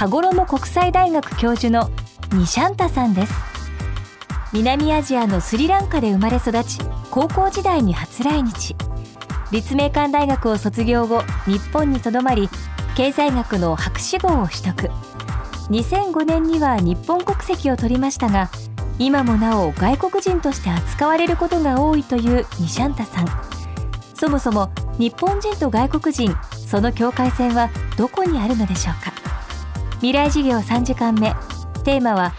羽衣国際大学教授のニシャンタさんです。南アジアのスリランカで生まれ育ち、高校時代に初来日。立命館大学を卒業後、日本にとどまり、経済学の博士号を取得。2005年には日本国籍を取りましたが、今もなお外国人として扱われることが多いというニシャンタさんそもそも日本人と外国人その境界線はどこにあるのでしょうか？未来事業3時間目。テーマは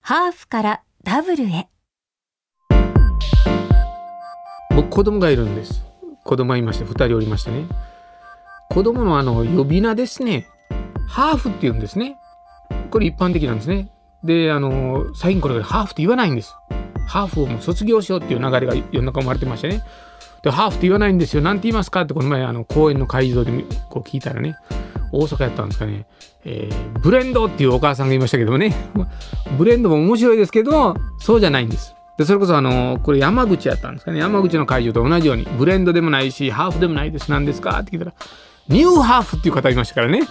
ハーフからダブルへ。僕子供がいるんです。子供いまして2人おりましてね。子供のあの呼び名ですね。ハーフって言うんですね。これ一般的なんですね。であの最近これハーフって言わないんです。ハーフをもう卒業しようっていう流れが世の中生まれてましてね。でハーフって言わないんですよ。なんて言いますかってこの前あの公園の会場でこう聞いたらね。大阪やったんですかね、えーブレンドっていうお母さんが言いましたけどもね。ブレンドも面白いですけどそうじゃないんです。でそれこそあのこれ山口やったんですかね。山口の会場と同じようにブレンドでもないしハーフでもないです。何ですかって聞いたらニューハーフっていう方いましたからね。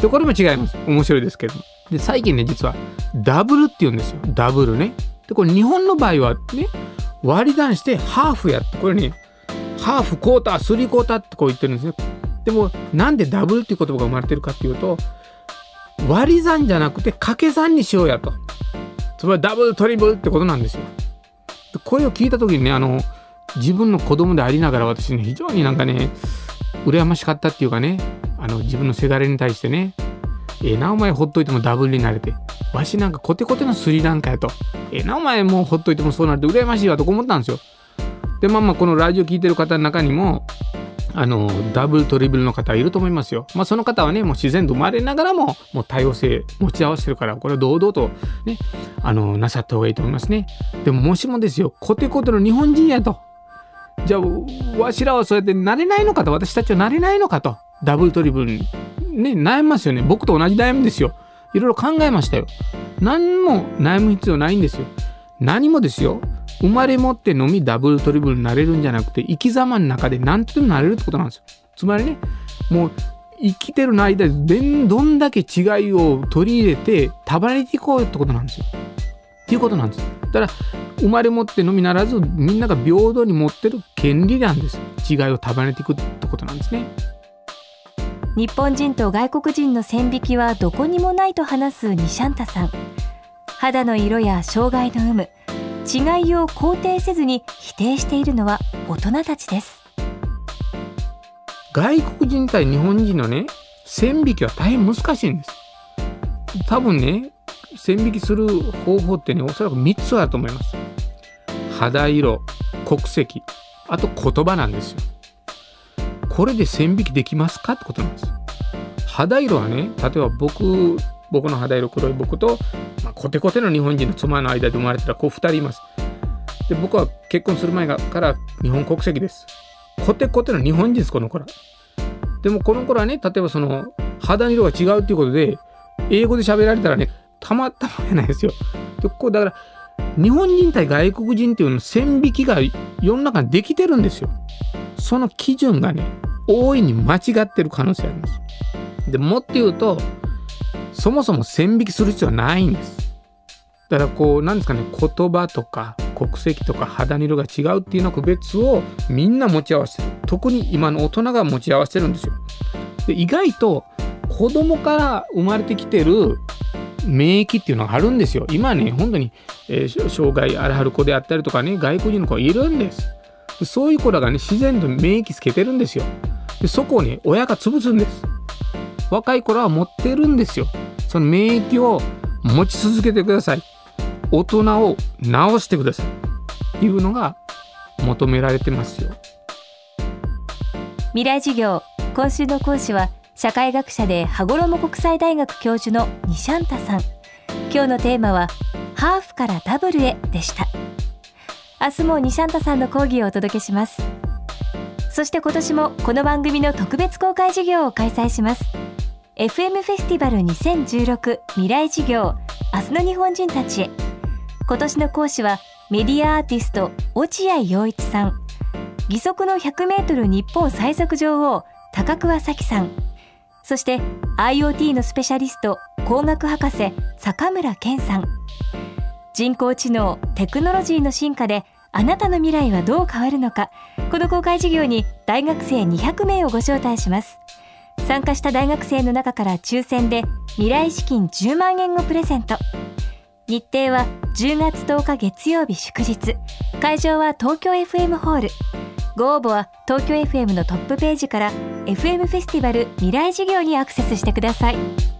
でこれも違います。面白いですけど。で最近ね実はダブルって言うんですよ。ダブルね。でこれ日本の場合はね割り算してハーフやって。これねハーフクォータースリークォーターってこう言ってるんですねでもなんでダブルっていう言葉が生まれてるかっていうと割り算じゃなくて掛け算にしようやと。つまりダブルトリブルってことなんですよ。でこれを聞いた時にねあの自分の子供でありながら私ね非常になんかね羨ましかったっていうかねあの自分のせがれに対してねええなお前ほっといてもダブルになれてわしなんかコテコテのスリランカやと。ええなお前もうほっといてもそうなると羨ましいわとか思ったんですよ。でまあまあこのラジオ聞いてる方の中にもあのダブルトリブルの方いると思いますよ。まあその方はねもう自然と生まれながらももう多様性持ち合わせてるからこれは堂々とねあのなさった方がいいと思いますね。でももしもですよコテコテの日本人やとじゃあわしらはそうやってなれないのかと私たちはなれないのかとダブルトリブルにね悩みますよね僕と同じ悩みですよ。いろいろ考えましたよ。何も悩む必要ないんですよ。何もですよ。生まれ持ってのみダブルトリブルになれるんじゃなくて生き様の中で何とでもなれるってことなんですよ。つまりねもう生きてるの間でどんだけ違いを取り入れて束ねていこうってことなんですよ。っていうことなんです。だから生まれ持ってのみならずみんなが平等に持ってる権利なんです。違いを束ねていくってことなんですね。日本人と外国人の線引きはどこにもないと話すニシャンタさん肌の色や障害の有無違いを肯定せずに否定しているのは大人たちです。外国人対日本人のね線引きは大変難しいんです。多分ね線引きする方法ってねおそらく3つあると思います。肌色国籍あと言葉なんですよ。これで線引きできますかってことなんです。肌色はね例えば僕僕の肌色黒い僕と、まあ、コテコテの日本人の妻の間で生まれてた子2人います。で僕は結婚する前から日本国籍です。コテコテの日本人ですこの子ら。でもこの頃はね例えばその肌色が違うっていうことで英語で喋られたらねたまったまじゃないですよ。でここだから日本人対外国人っていうの線引きが世の中にできてるんですよ。その基準がね大いに間違ってる可能性あります。でもっと言うとそもそも線引きする必要はないんです。だからこうなんですかね言葉とか国籍とか肌の色が違うっていうの区別をみんな持ち合わせてる。特に今の大人が持ち合わせてるんですよ。で意外と子供から生まれてきてる免疫っていうのがあるんですよ。今ね本当に、えー障害あるはる子であったりとかね外国人の子がいるんです。そういう子らがね自然と免疫つけてるんですよ。でそこをね親が潰すんです。若い頃は持ってるんですよ。その免疫を持ち続けてください。大人を治してください。っていうのが求められてますよ。未来授業今週の講師は社会学者で羽衣国際大学教授のニシャンタさん。今日のテーマはハーフからダブルへでした。明日もニシャンタさんの講義をお届けします。そして今年もこの番組の特別公開授業を開催します。FM フェスティバル2016未来授業明日の日本人たちへ。今年の講師はメディアアーティスト落合陽一さん。義足の 100m 日本最速女王高桑早紀さん。そして IoT のスペシャリスト工学博士坂村健さん。人工知能テクノロジーの進化であなたの未来はどう変わるのか。この公開授業に大学生200名をご招待します。参加した大学生の中から抽選で未来資金10万円をプレゼント。日程は10月10日月曜日祝日。会場は東京 FM ホール。ご応募は東京 FM のトップページから FM フェスティバル未来事業にアクセスしてください。